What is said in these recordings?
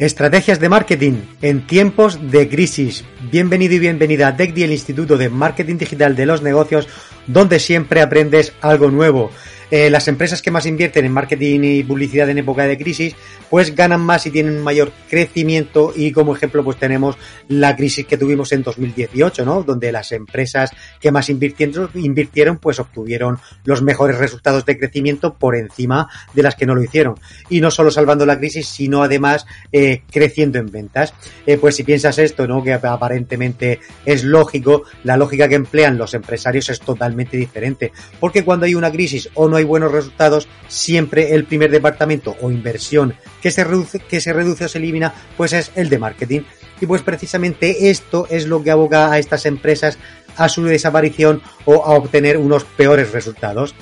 Estrategias de marketing en tiempos de crisis. Bienvenido y bienvenida a TechDi, el Instituto de Marketing Digital de los Negocios, donde siempre aprendes algo nuevo. Eh, las empresas que más invierten en marketing y publicidad en época de crisis, pues ganan más y tienen mayor crecimiento y como ejemplo pues tenemos la crisis que tuvimos en 2018, ¿no? Donde las empresas que más invirtieron, invirtieron pues obtuvieron los mejores resultados de crecimiento por encima de las que no lo hicieron. Y no solo salvando la crisis, sino además eh, creciendo en ventas. Eh, pues si piensas esto, ¿no? Que aparentemente es lógico, la lógica que emplean los empresarios es totalmente diferente. Porque cuando hay una crisis o no hay buenos resultados, siempre el primer departamento o inversión que se reduce, que se reduce o se elimina, pues es el de marketing. Y pues precisamente esto es lo que aboga a estas empresas a su desaparición o a obtener unos peores resultados.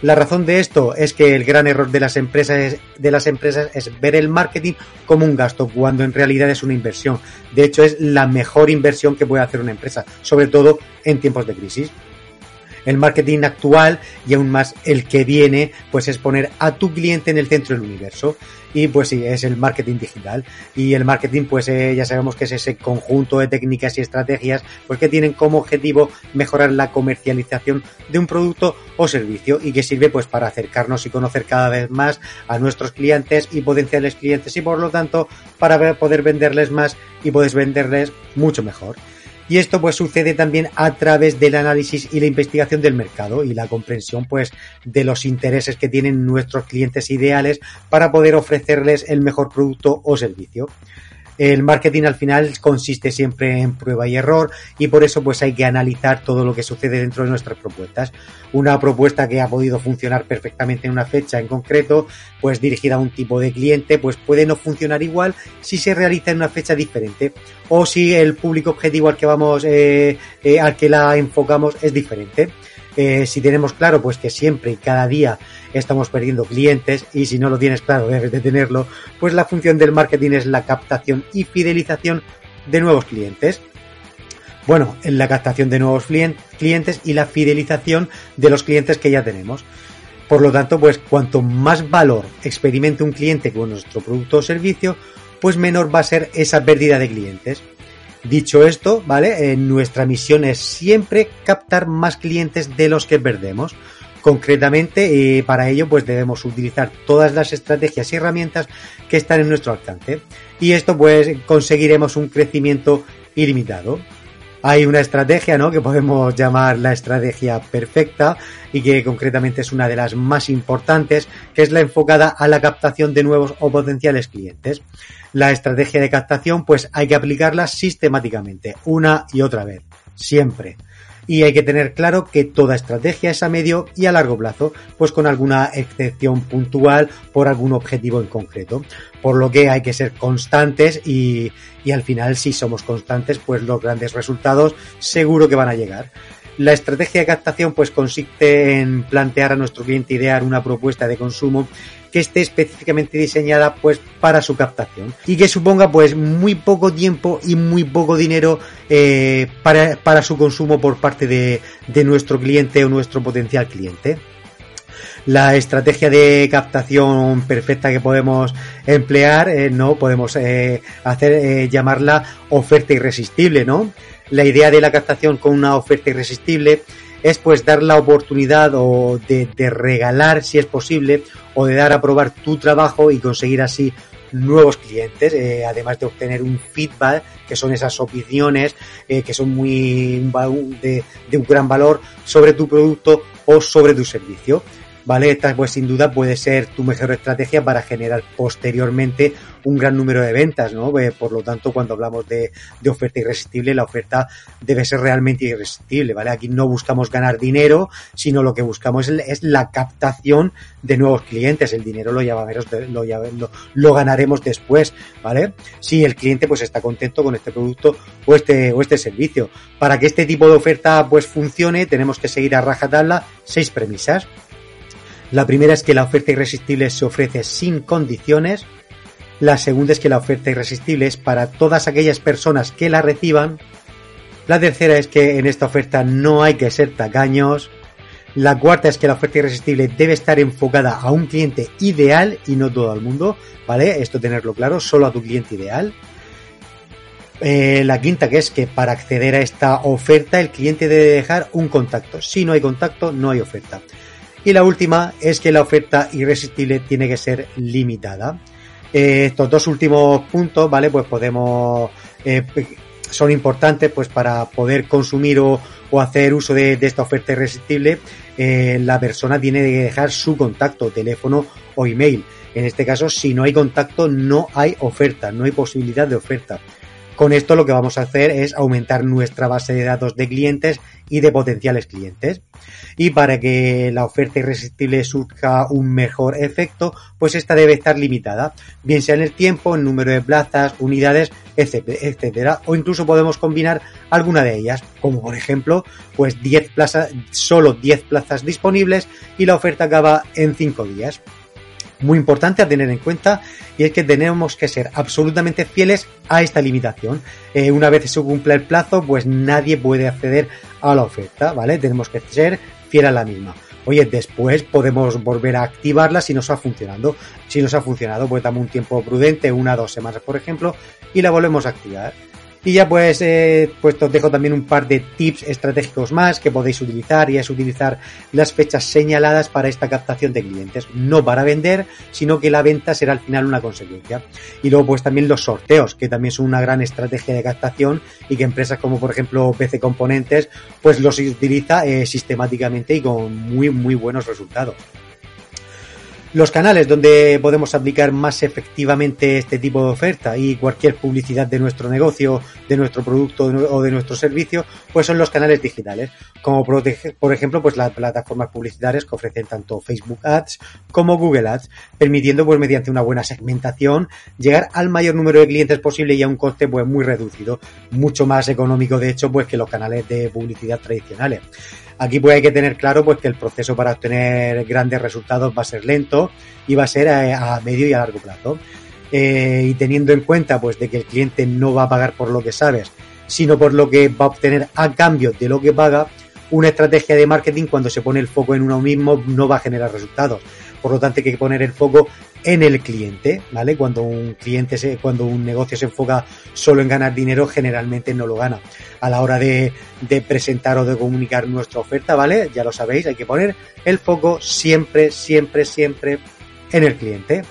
La razón de esto es que el gran error de las empresas de las empresas es ver el marketing como un gasto cuando en realidad es una inversión. De hecho es la mejor inversión que puede hacer una empresa, sobre todo en tiempos de crisis el marketing actual y aún más el que viene, pues es poner a tu cliente en el centro del universo. Y pues sí, es el marketing digital. Y el marketing, pues eh, ya sabemos que es ese conjunto de técnicas y estrategias, pues que tienen como objetivo mejorar la comercialización de un producto o servicio y que sirve pues para acercarnos y conocer cada vez más a nuestros clientes y potenciales clientes y por lo tanto para poder venderles más y puedes venderles mucho mejor. Y esto pues sucede también a través del análisis y la investigación del mercado y la comprensión pues de los intereses que tienen nuestros clientes ideales para poder ofrecerles el mejor producto o servicio. El marketing al final consiste siempre en prueba y error y por eso pues hay que analizar todo lo que sucede dentro de nuestras propuestas. Una propuesta que ha podido funcionar perfectamente en una fecha en concreto, pues dirigida a un tipo de cliente, pues puede no funcionar igual si se realiza en una fecha diferente o si el público objetivo al que vamos, eh, eh, al que la enfocamos es diferente. Si tenemos claro pues que siempre y cada día estamos perdiendo clientes y si no lo tienes claro debes de tenerlo, pues la función del marketing es la captación y fidelización de nuevos clientes. Bueno, en la captación de nuevos clientes y la fidelización de los clientes que ya tenemos. Por lo tanto, pues cuanto más valor experimente un cliente con nuestro producto o servicio, pues menor va a ser esa pérdida de clientes. Dicho esto, ¿vale? Nuestra misión es siempre captar más clientes de los que perdemos. Concretamente, eh, para ello, pues debemos utilizar todas las estrategias y herramientas que están en nuestro alcance. Y esto, pues, conseguiremos un crecimiento ilimitado. Hay una estrategia, ¿no? Que podemos llamar la estrategia perfecta y que concretamente es una de las más importantes, que es la enfocada a la captación de nuevos o potenciales clientes. La estrategia de captación, pues hay que aplicarla sistemáticamente, una y otra vez, siempre y hay que tener claro que toda estrategia es a medio y a largo plazo, pues con alguna excepción puntual por algún objetivo en concreto. Por lo que hay que ser constantes y, y al final si somos constantes, pues los grandes resultados seguro que van a llegar. La estrategia de captación pues consiste en plantear a nuestro cliente idear una propuesta de consumo que esté específicamente diseñada pues para su captación y que suponga pues muy poco tiempo y muy poco dinero eh, para, para, su consumo por parte de, de nuestro cliente o nuestro potencial cliente la estrategia de captación perfecta que podemos emplear, eh, no podemos eh, hacer eh, llamarla oferta irresistible, ¿no? La idea de la captación con una oferta irresistible es pues dar la oportunidad o de, regalar si es posible o de dar a probar tu trabajo y conseguir así nuevos clientes, además de obtener un feedback, que son esas opiniones que son muy de, de, un gran valor sobre tu producto o sobre tu servicio. ¿Vale? Esta pues sin duda puede ser tu mejor estrategia para generar posteriormente un gran número de ventas, ¿no? Eh, por lo tanto, cuando hablamos de, oferta irresistible, la oferta debe ser realmente irresistible, ¿vale? Aquí no buscamos ganar dinero, sino lo que buscamos es, es la captación de nuevos clientes. El dinero lo, llamaremos, lo, lo, lo, ganaremos después, ¿vale? Si el cliente pues está contento con este producto o este, o este servicio. Para que este tipo de oferta pues funcione, tenemos que seguir a rajatabla seis premisas. La primera es que la oferta irresistible se ofrece sin condiciones. La segunda es que la oferta irresistible es para todas aquellas personas que la reciban. La tercera es que en esta oferta no hay que ser tacaños. La cuarta es que la oferta irresistible debe estar enfocada a un cliente ideal y no todo el mundo, ¿vale? Esto tenerlo claro, solo a tu cliente ideal. Eh, la quinta que es que para acceder a esta oferta el cliente debe dejar un contacto. Si no hay contacto, no hay oferta. Y la última es que la oferta irresistible tiene que ser limitada. Eh, estos dos últimos puntos, ¿vale? Pues podemos, eh, son importantes pues para poder consumir o, hacer uso de, de, esta oferta irresistible. Eh, la persona tiene que dejar su contacto, teléfono o email. En este caso, si no hay contacto, no hay oferta, no hay posibilidad de oferta. Con esto lo que vamos a hacer es aumentar nuestra base de datos de clientes y de potenciales clientes. Y para que la oferta irresistible surja un mejor efecto, pues esta debe estar limitada, bien sea en el tiempo, en número de plazas, unidades, etcétera, o incluso podemos combinar alguna de ellas, como por ejemplo, pues 10 plazas, solo 10 plazas disponibles y la oferta acaba en 5 días muy importante a tener en cuenta y es que tenemos que ser absolutamente fieles a esta limitación. Eh, una vez se cumpla el plazo, pues nadie puede acceder a la oferta, ¿vale? Tenemos que ser fieles a la misma. Oye, después podemos volver a activarla si nos ha funcionado. Si nos ha funcionado, pues damos un tiempo prudente, una o dos semanas, por ejemplo, y la volvemos a activar. Y ya pues, eh, pues os dejo también un par de tips estratégicos más que podéis utilizar y es utilizar las fechas señaladas para esta captación de clientes. No para vender, sino que la venta será al final una consecuencia. Y luego pues también los sorteos, que también son una gran estrategia de captación y que empresas como por ejemplo PC Componentes pues los utiliza eh, sistemáticamente y con muy muy buenos resultados. Los canales donde podemos aplicar más efectivamente este tipo de oferta y cualquier publicidad de nuestro negocio, de nuestro producto o de nuestro servicio, pues son los canales digitales, como por ejemplo pues las plataformas publicitarias que ofrecen tanto Facebook Ads como Google Ads, permitiendo pues mediante una buena segmentación llegar al mayor número de clientes posible y a un coste pues muy reducido, mucho más económico de hecho pues que los canales de publicidad tradicionales. Aquí pues hay que tener claro pues que el proceso para obtener grandes resultados va a ser lento y va a ser a, a medio y a largo plazo. Eh, y teniendo en cuenta pues de que el cliente no va a pagar por lo que sabes, sino por lo que va a obtener a cambio de lo que paga, una estrategia de marketing cuando se pone el foco en uno mismo no va a generar resultados. Por lo tanto, hay que poner el foco en el cliente, ¿vale? Cuando un cliente se, cuando un negocio se enfoca solo en ganar dinero, generalmente no lo gana. A la hora de, presentar o de comunicar nuestra oferta, ¿vale? Ya lo sabéis, hay que poner el foco siempre, siempre, siempre en el cliente.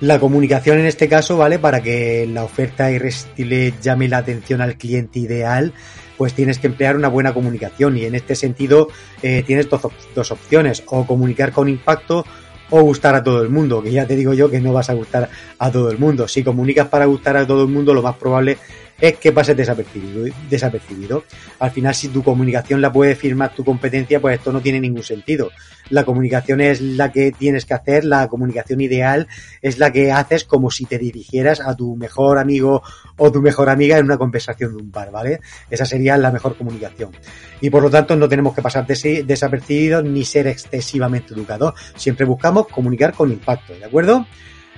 La comunicación en este caso, ¿vale? Para que la oferta irresistible llame la atención al cliente ideal, pues tienes que emplear una buena comunicación y en este sentido eh, tienes dos, dos opciones, o comunicar con impacto o gustar a todo el mundo, que ya te digo yo que no vas a gustar a todo el mundo. Si comunicas para gustar a todo el mundo, lo más probable es que pases desapercibido, desapercibido. Al final, si tu comunicación la puede firmar tu competencia, pues esto no tiene ningún sentido. La comunicación es la que tienes que hacer, la comunicación ideal es la que haces como si te dirigieras a tu mejor amigo o tu mejor amiga en una conversación de un bar, ¿vale? Esa sería la mejor comunicación. Y por lo tanto no tenemos que pasar desapercibidos ni ser excesivamente educados. Siempre buscamos comunicar con impacto, ¿de acuerdo?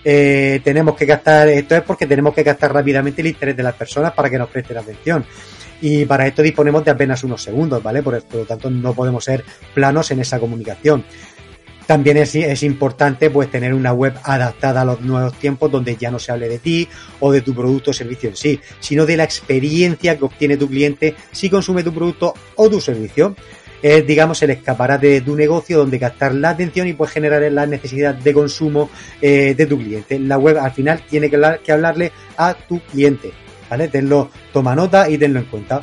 Eh, tenemos que gastar, esto es porque tenemos que gastar rápidamente el interés de las personas para que nos presten atención. Y para esto disponemos de apenas unos segundos, ¿vale? Por, por lo tanto, no podemos ser planos en esa comunicación. También es, es, importante pues tener una web adaptada a los nuevos tiempos donde ya no se hable de ti o de tu producto o servicio en sí, sino de la experiencia que obtiene tu cliente si consume tu producto o tu servicio es, digamos, el escaparate de tu negocio donde captar la atención y pues generar la necesidad de consumo eh, de tu cliente. La web al final tiene que, hablar, que hablarle a tu cliente, ¿vale? Tenlo, toma nota y tenlo en cuenta.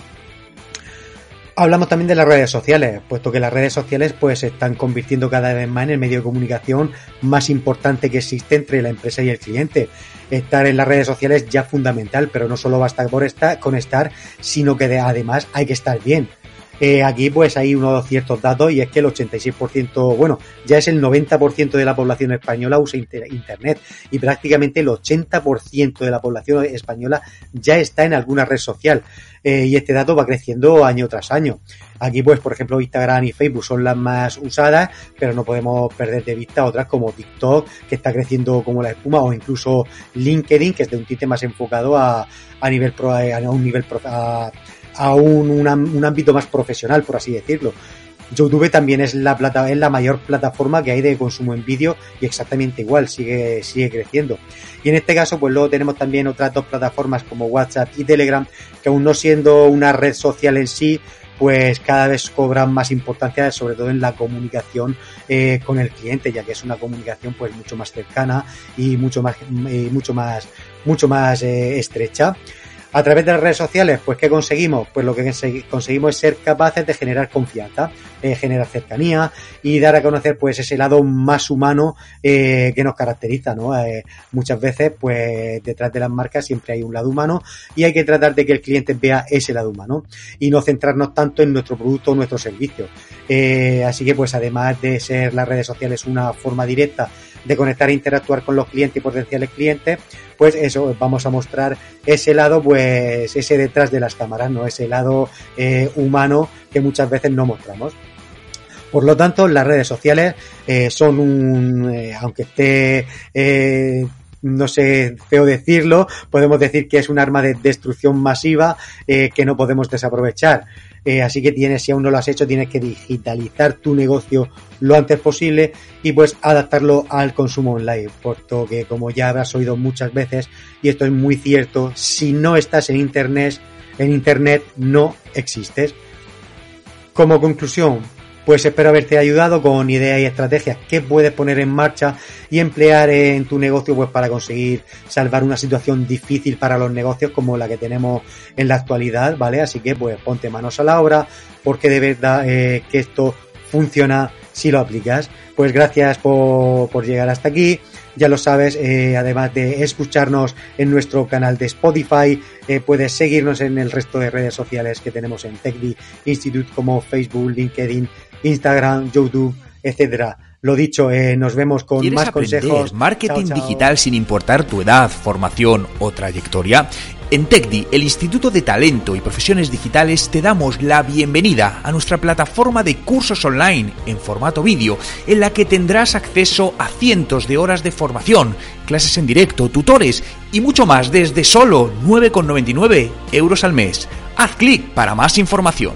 Hablamos también de las redes sociales, puesto que las redes sociales pues se están convirtiendo cada vez más en el medio de comunicación más importante que existe entre la empresa y el cliente. Estar en las redes sociales ya es fundamental, pero no solo basta por con estar, sino que además hay que estar bien. Eh, aquí pues hay unos ciertos datos y es que el 86%, bueno, ya es el 90% de la población española usa Internet y prácticamente el 80% de la población española ya está en alguna red social. Eh, y este dato va creciendo año tras año. Aquí, pues, por ejemplo, Instagram y Facebook son las más usadas, pero no podemos perder de vista otras como TikTok, que está creciendo como la espuma, o incluso LinkedIn, que es de un tinte más enfocado a, a nivel pro, a un nivel a, a un, un, ámbito más profesional, por así decirlo. YouTube también es la plata, es la mayor plataforma que hay de consumo en vídeo y exactamente igual, sigue, sigue creciendo. Y en este caso, pues luego tenemos también otras dos plataformas como WhatsApp y Telegram, que aún no siendo una red social en sí, pues cada vez cobran más importancia, sobre todo en la comunicación eh, con el cliente, ya que es una comunicación pues mucho más cercana y mucho más, mucho más, mucho más eh, estrecha. A través de las redes sociales, pues ¿qué conseguimos? Pues lo que conseguimos es ser capaces de generar confianza, eh, generar cercanía y dar a conocer pues ese lado más humano eh, que nos caracteriza, ¿no? Eh, muchas veces, pues detrás de las marcas siempre hay un lado humano y hay que tratar de que el cliente vea ese lado humano y no centrarnos tanto en nuestro producto o nuestro servicio. así que pues además de ser las redes sociales una forma directa de conectar e interactuar con los clientes y potenciales clientes, pues eso, vamos a mostrar ese lado, pues ese detrás de las cámaras, ¿no? Ese lado eh, humano que muchas veces no mostramos. Por lo tanto, las redes sociales eh, son un, eh, aunque esté no sé, feo decirlo, podemos decir que es un arma de destrucción masiva que no podemos desaprovechar. Eh, así que tienes, si aún no lo has hecho, tienes que digitalizar tu negocio lo antes posible y pues adaptarlo al consumo online, puesto que como ya habrás oído muchas veces, y esto es muy cierto, si no estás en internet, en internet no existes. Como conclusión, pues espero haberte ayudado con ideas y estrategias que puedes poner en marcha y emplear en tu negocio pues para conseguir salvar una situación difícil para los negocios como la que tenemos en la actualidad, ¿vale? Así que pues ponte manos a la obra porque de verdad eh, que esto funciona si lo aplicas. Pues gracias por, por llegar hasta aquí ya lo sabes, eh, además de escucharnos en nuestro canal de Spotify, eh, puedes seguirnos en el resto de redes sociales que tenemos en TechD Institute como Facebook, LinkedIn, Instagram, YouTube, etcétera. Lo dicho, eh, nos vemos con más consejos. Marketing digital sin importar tu edad, formación o trayectoria. En TechDi, el Instituto de Talento y Profesiones Digitales, te damos la bienvenida a nuestra plataforma de cursos online en formato vídeo, en la que tendrás acceso a cientos de horas de formación, clases en directo, tutores y mucho más desde solo 9,99 euros al mes. Haz clic para más información.